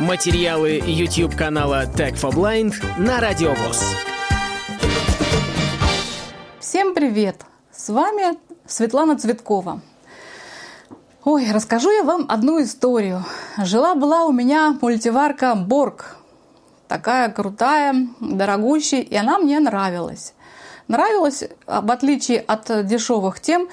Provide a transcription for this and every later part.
Материалы YouTube канала Tech for Blind на Радиовоз. Всем привет! С вами Светлана Цветкова. Ой, расскажу я вам одну историю. Жила-была у меня мультиварка Борг. Такая крутая, дорогущая, и она мне нравилась. Нравилась, в отличие от дешевых, тем,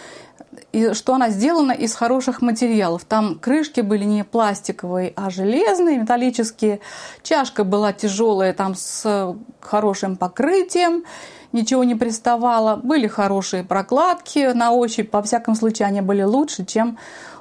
что она сделана из хороших материалов. Там крышки были не пластиковые, а железные, металлические. Чашка была тяжелая, там с хорошим покрытием, ничего не приставало. Были хорошие прокладки на ощупь, во всяком случае они были лучше, чем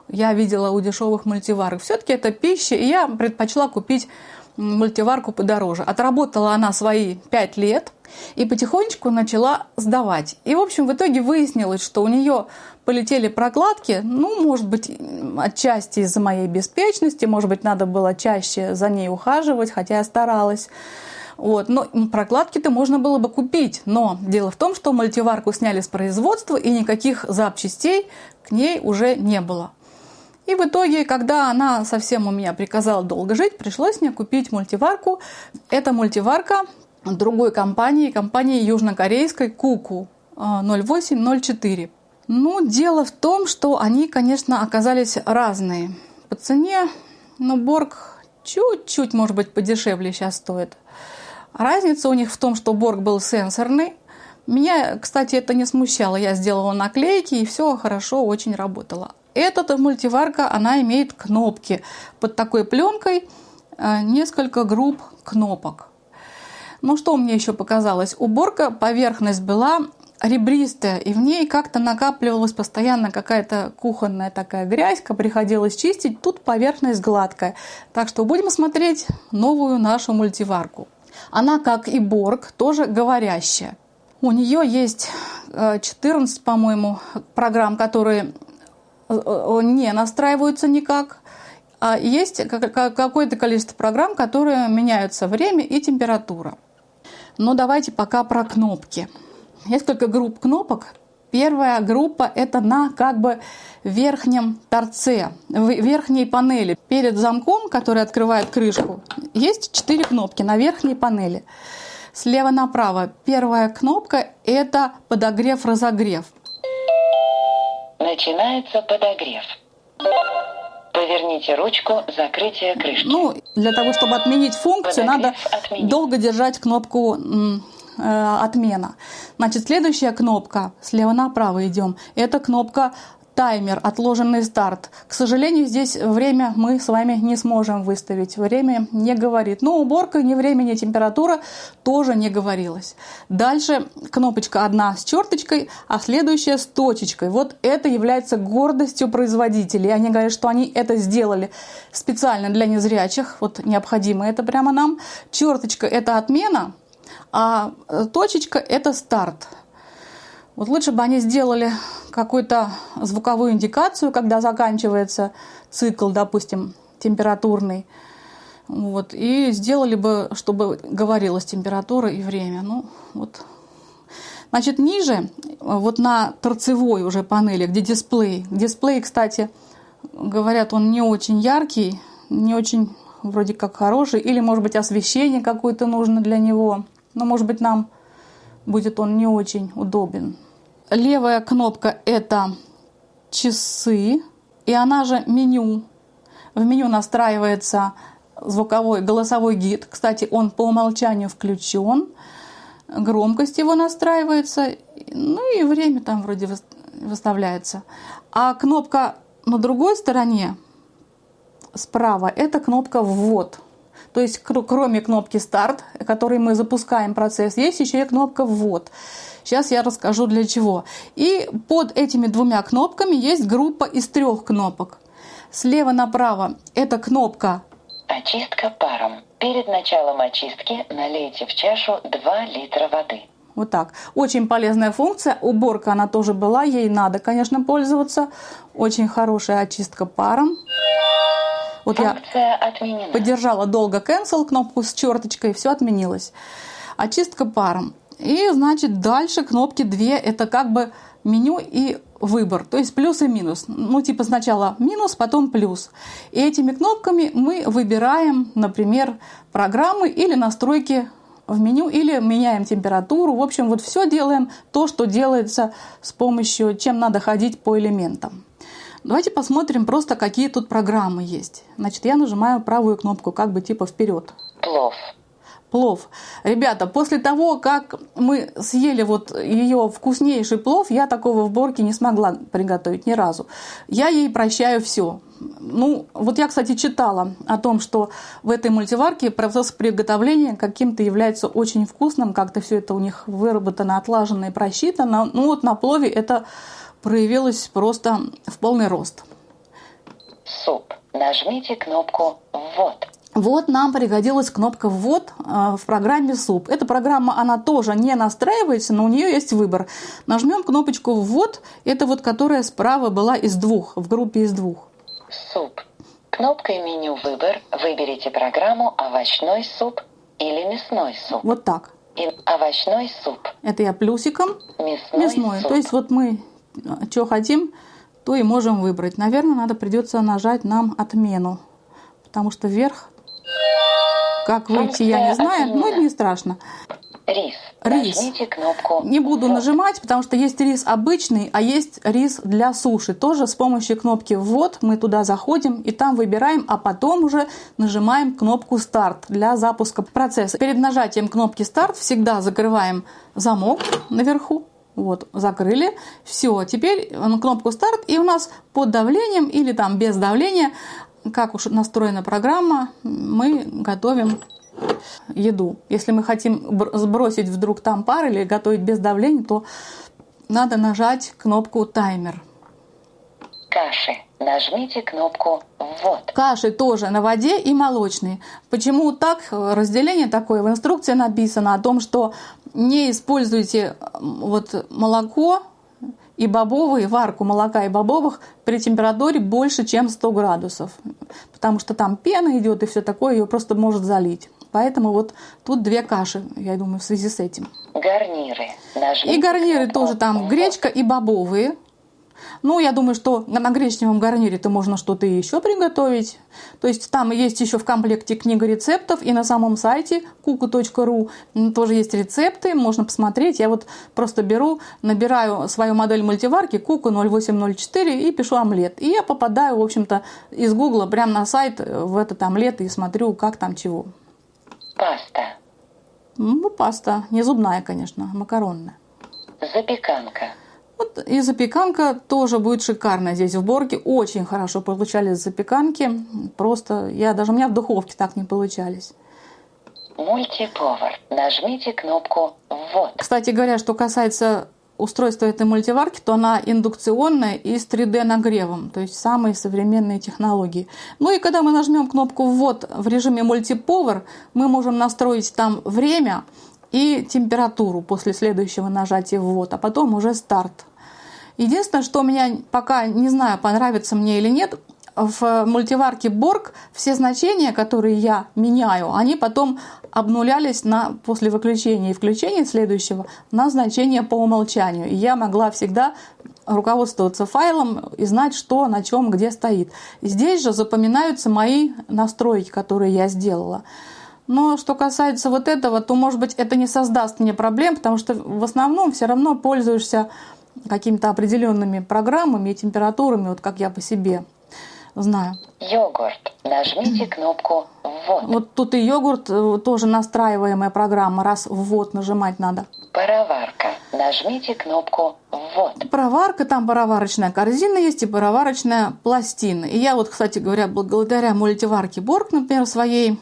я видела у дешевых мультиварок. Все-таки это пища, и я предпочла купить мультиварку подороже. Отработала она свои пять лет и потихонечку начала сдавать. И, в общем, в итоге выяснилось, что у нее полетели прокладки, ну, может быть, отчасти из-за моей беспечности, может быть, надо было чаще за ней ухаживать, хотя я старалась. Вот. Но прокладки-то можно было бы купить. Но дело в том, что мультиварку сняли с производства, и никаких запчастей к ней уже не было. И в итоге, когда она совсем у меня приказала долго жить, пришлось мне купить мультиварку. Это мультиварка другой компании, компании южнокорейской Куку 0804. Ну, дело в том, что они, конечно, оказались разные. По цене, но Борг чуть-чуть, может быть, подешевле сейчас стоит. Разница у них в том, что Борг был сенсорный. Меня, кстати, это не смущало. Я сделала наклейки, и все хорошо, очень работало. Эта мультиварка, она имеет кнопки. Под такой пленкой э, несколько групп кнопок. Ну, что мне еще показалось? Уборка, поверхность была ребристая, и в ней как-то накапливалась постоянно какая-то кухонная такая грязька, приходилось чистить. Тут поверхность гладкая. Так что будем смотреть новую нашу мультиварку. Она, как и Борг, тоже говорящая. У нее есть 14, э, по-моему, программ, которые э, э, не настраиваются никак. А есть какое-то количество программ, которые меняются время и температура. Но давайте пока про кнопки несколько групп кнопок. Первая группа – это на как бы верхнем торце, в верхней панели. Перед замком, который открывает крышку, есть четыре кнопки на верхней панели. Слева направо первая кнопка – это подогрев-разогрев. Начинается подогрев. Поверните ручку закрытия крышки. Ну, для того, чтобы отменить функцию, подогрев надо отменить. долго держать кнопку Э, отмена. Значит, следующая кнопка, слева направо идем, это кнопка таймер, отложенный старт. К сожалению, здесь время мы с вами не сможем выставить. Время не говорит. Но уборка ни время, ни температура тоже не говорилось. Дальше кнопочка одна с черточкой, а следующая с точечкой. Вот это является гордостью производителей. Они говорят, что они это сделали специально для незрячих. Вот необходимо это прямо нам. Черточка – это отмена, а э, точечка – это старт. Вот лучше бы они сделали какую-то звуковую индикацию, когда заканчивается цикл, допустим, температурный. Вот, и сделали бы, чтобы говорилась температура и время. Ну, вот. Значит, ниже, вот на торцевой уже панели, где дисплей. Дисплей, кстати, говорят, он не очень яркий, не очень вроде как хороший, или, может быть, освещение какое-то нужно для него но, может быть, нам будет он не очень удобен. Левая кнопка – это часы, и она же меню. В меню настраивается звуковой голосовой гид. Кстати, он по умолчанию включен. Громкость его настраивается. Ну и время там вроде выставляется. А кнопка на другой стороне, справа, это кнопка «Ввод». То есть кроме кнопки «Старт», которой мы запускаем процесс, есть еще и кнопка «Ввод». Сейчас я расскажу для чего. И под этими двумя кнопками есть группа из трех кнопок. Слева направо это кнопка «Очистка паром». Перед началом очистки налейте в чашу 2 литра воды. Вот так. Очень полезная функция. Уборка она тоже была, ей надо, конечно, пользоваться. Очень хорошая очистка паром. Вот Функция я отменена. поддержала долго cancel кнопку с черточкой, все отменилось. Очистка паром. И, значит, дальше кнопки две, это как бы меню и выбор, то есть плюс и минус. Ну, типа сначала минус, потом плюс. И этими кнопками мы выбираем, например, программы или настройки в меню, или меняем температуру. В общем, вот все делаем то, что делается с помощью, чем надо ходить по элементам. Давайте посмотрим просто, какие тут программы есть. Значит, я нажимаю правую кнопку, как бы типа вперед. Плов. Плов. Ребята, после того, как мы съели вот ее вкуснейший плов, я такого в Борке не смогла приготовить ни разу. Я ей прощаю все. Ну, вот я, кстати, читала о том, что в этой мультиварке процесс приготовления каким-то является очень вкусным, как-то все это у них выработано, отлажено и просчитано. Ну вот на плове это проявилось просто в полный рост. Суп. Нажмите кнопку «Ввод». Вот нам пригодилась кнопка «Ввод» в программе «Суп». Эта программа, она тоже не настраивается, но у нее есть выбор. Нажмем кнопочку «Ввод», это вот которая справа была из двух, в группе из двух. Суп. Кнопкой меню «Выбор» выберите программу «Овощной суп» или «Мясной суп». Вот так. И овощной суп. Это я плюсиком. Мясной, Мясной. суп. То есть вот мы что хотим, то и можем выбрать. Наверное, надо придется нажать нам отмену, потому что вверх, как выйти, я не знаю, но это не страшно. Рис. Рис. Нажмите кнопку Не буду «Ввод». нажимать, потому что есть рис обычный, а есть рис для суши. Тоже с помощью кнопки «Ввод» мы туда заходим и там выбираем, а потом уже нажимаем кнопку «Старт» для запуска процесса. Перед нажатием кнопки «Старт» всегда закрываем замок наверху. Вот, закрыли. Все, теперь на кнопку «Старт» и у нас под давлением или там без давления, как уж настроена программа, мы готовим еду. Если мы хотим бр- сбросить вдруг там пар или готовить без давления, то надо нажать кнопку таймер. Каши. Нажмите кнопку «Ввод». Каши тоже на воде и молочные. Почему так? Разделение такое. В инструкции написано о том, что не используйте вот молоко и бобовые, варку молока и бобовых при температуре больше, чем 100 градусов. Потому что там пена идет и все такое, ее просто может залить. Поэтому вот тут две каши, я думаю, в связи с этим. Гарниры. Нажмите И гарниры тоже там гречка и бобовые. Ну, я думаю, что на гречневом гарнире-то можно что-то еще приготовить. То есть там есть еще в комплекте книга рецептов, и на самом сайте kuku.ru тоже есть рецепты, можно посмотреть. Я вот просто беру, набираю свою модель мультиварки Kuku 0804 и пишу омлет. И я попадаю, в общем-то, из гугла прямо на сайт в этот омлет и смотрю, как там чего. Паста. Ну, паста, не зубная, конечно, макаронная. Запеканка. Вот и запеканка тоже будет шикарная здесь в Борге. Очень хорошо получались запеканки. Просто я даже у меня в духовке так не получались. Мультиповар. Нажмите кнопку «Ввод». Кстати говоря, что касается устройства этой мультиварки, то она индукционная и с 3D нагревом, то есть самые современные технологии. Ну и когда мы нажмем кнопку «Ввод» в режиме мультиповар, мы можем настроить там время и температуру после следующего нажатия «Ввод», а потом уже старт. Единственное, что у меня пока не знаю, понравится мне или нет, в мультиварке Борг все значения, которые я меняю, они потом обнулялись на, после выключения и включения следующего на значение по умолчанию. И я могла всегда руководствоваться файлом и знать, что на чем, где стоит. Здесь же запоминаются мои настройки, которые я сделала. Но что касается вот этого, то, может быть, это не создаст мне проблем, потому что в основном все равно пользуешься какими-то определенными программами и температурами, вот как я по себе знаю. Йогурт. Нажмите кнопку «Ввод». Вот тут и йогурт э, тоже настраиваемая программа, раз ввод нажимать надо. Пароварка. Нажмите кнопку «Ввод». Пароварка, там пароварочная корзина есть и пароварочная пластина. И я вот, кстати говоря, благодаря мультиварке Борг, например, своей,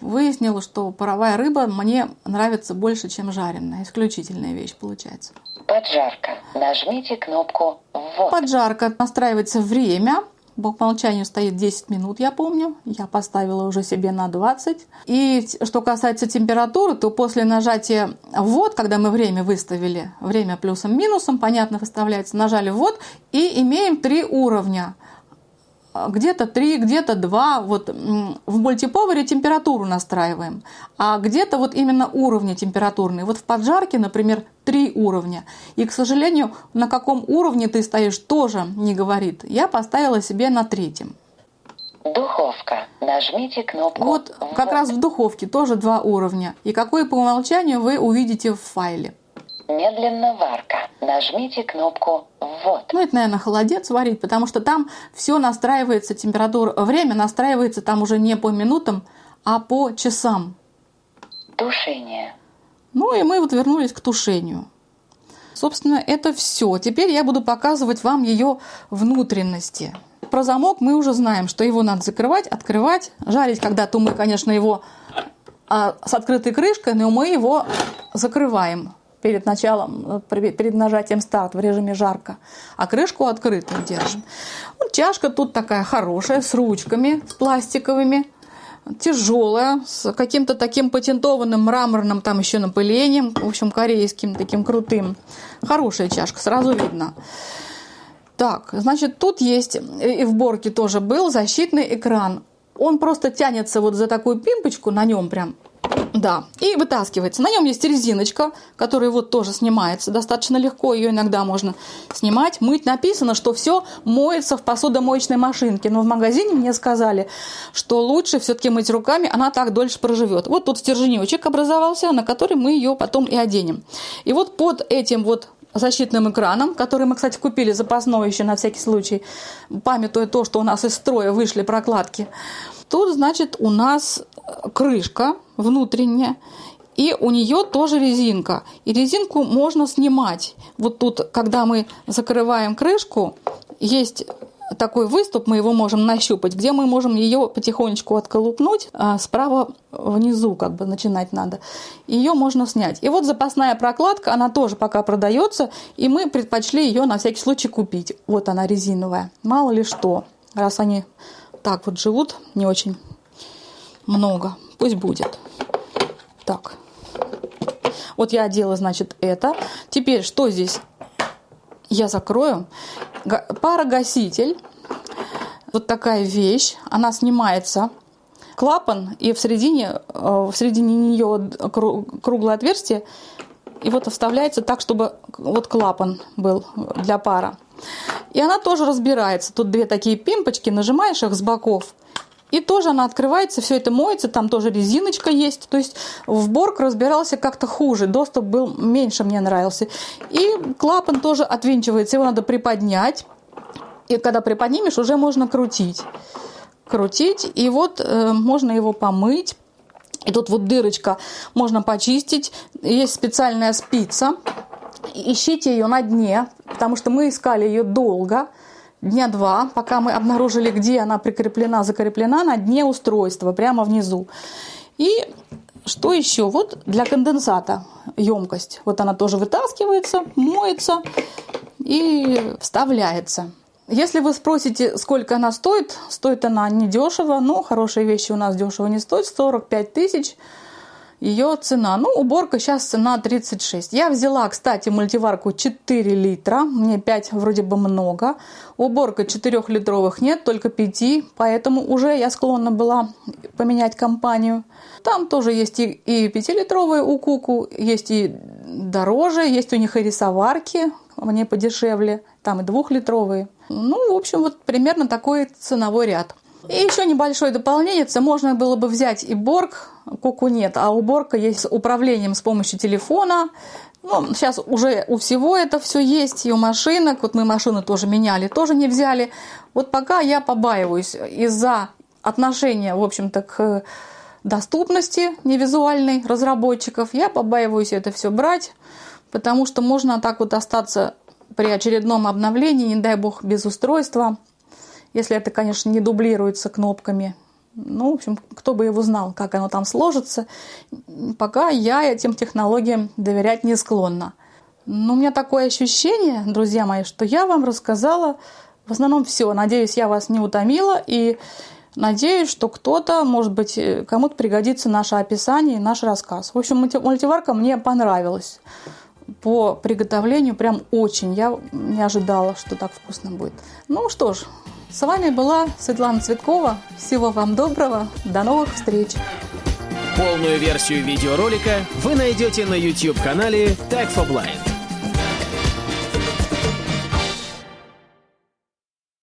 выяснила, что паровая рыба мне нравится больше, чем жареная. Исключительная вещь получается. Поджарка. Нажмите кнопку «Ввод». Поджарка настраивается время. По умолчанию стоит 10 минут, я помню. Я поставила уже себе на 20. И что касается температуры, то после нажатия «ввод», когда мы время выставили, время плюсом-минусом, понятно, выставляется, нажали «ввод» и имеем три уровня. Где-то 3, где-то 2. Вот в мультиповаре температуру настраиваем, а где-то вот именно уровни температурные. Вот в поджарке, например, 3 уровня. И, к сожалению, на каком уровне ты стоишь, тоже не говорит. Я поставила себе на третьем. Духовка. Нажмите кнопку Вот как раз в духовке тоже два уровня. И какой по умолчанию вы увидите в файле. Медленно варка. Нажмите кнопку «Ввод». Ну, это, наверное, холодец варить, потому что там все настраивается, температура, время настраивается там уже не по минутам, а по часам. Тушение. Ну и мы вот вернулись к тушению. Собственно, это все. Теперь я буду показывать вам ее внутренности. Про замок мы уже знаем, что его надо закрывать, открывать, жарить когда-то мы, конечно, его а, с открытой крышкой, но мы его закрываем перед началом, перед нажатием старт в режиме жарко, а крышку открытой держим. Вот чашка тут такая хорошая, с ручками, с пластиковыми, тяжелая, с каким-то таким патентованным мраморным там еще напылением, в общем, корейским таким крутым. Хорошая чашка, сразу видно. Так, значит, тут есть, и в борке тоже был защитный экран. Он просто тянется вот за такую пимпочку, на нем прям да, и вытаскивается. На нем есть резиночка, которая вот тоже снимается достаточно легко. Ее иногда можно снимать, мыть. Написано, что все моется в посудомоечной машинке. Но в магазине мне сказали, что лучше все-таки мыть руками, она так дольше проживет. Вот тут стерженечек образовался, на который мы ее потом и оденем. И вот под этим вот защитным экраном, который мы, кстати, купили запасной еще на всякий случай, памятуя то, что у нас из строя вышли прокладки. Тут, значит, у нас крышка внутренняя, и у нее тоже резинка. И резинку можно снимать. Вот тут, когда мы закрываем крышку, есть такой выступ, мы его можем нащупать, где мы можем ее потихонечку отколупнуть, а справа внизу как бы начинать надо. Ее можно снять. И вот запасная прокладка, она тоже пока продается, и мы предпочли ее на всякий случай купить. Вот она резиновая. Мало ли что, раз они так вот живут, не очень много. Пусть будет. Так. Вот я одела, значит, это. Теперь что здесь? Я закрою. Парогаситель. Вот такая вещь. Она снимается. Клапан, и в середине, э, в середине нее круглое отверстие. И вот вставляется так, чтобы вот клапан был для пара. И она тоже разбирается. Тут две такие пимпочки, нажимаешь их с боков – и тоже она открывается, все это моется, там тоже резиночка есть. То есть в Борг разбирался как-то хуже, доступ был меньше, мне нравился. И клапан тоже отвинчивается, его надо приподнять. И когда приподнимешь, уже можно крутить. Крутить, и вот э, можно его помыть. И тут вот дырочка можно почистить. Есть специальная спица. Ищите ее на дне, потому что мы искали ее долго дня два, пока мы обнаружили, где она прикреплена, закреплена на дне устройства, прямо внизу. И что еще? Вот для конденсата емкость. Вот она тоже вытаскивается, моется и вставляется. Если вы спросите, сколько она стоит, стоит она недешево, но хорошие вещи у нас дешево не стоят, 45 тысяч – ее цена. Ну, уборка сейчас цена 36. Я взяла, кстати, мультиварку 4 литра. Мне 5 вроде бы много. Уборка 4-литровых нет, только 5. Поэтому уже я склонна была поменять компанию. Там тоже есть и, и 5-литровые у Куку, есть и дороже, есть у них и рисоварки, мне подешевле. Там и 2-литровые. Ну, в общем, вот примерно такой ценовой ряд. И еще небольшое дополнение. Можно было бы взять и Борг, Куку нет, а уборка есть с управлением с помощью телефона. Ну, сейчас уже у всего это все есть, и у машинок. Вот мы машины тоже меняли, тоже не взяли. Вот пока я побаиваюсь из-за отношения, в общем-то, к доступности невизуальной разработчиков, я побаиваюсь это все брать, потому что можно так вот остаться при очередном обновлении, не дай бог, без устройства – если это, конечно, не дублируется кнопками. Ну, в общем, кто бы его знал, как оно там сложится. Пока я этим технологиям доверять не склонна. Но у меня такое ощущение, друзья мои, что я вам рассказала в основном все. Надеюсь, я вас не утомила и надеюсь, что кто-то, может быть, кому-то пригодится наше описание и наш рассказ. В общем, мультиварка мне понравилась по приготовлению прям очень. Я не ожидала, что так вкусно будет. Ну что ж, С вами была Светлана Цветкова. Всего вам доброго. До новых встреч. Полную версию видеоролика вы найдете на YouTube-канале Tag for Blind.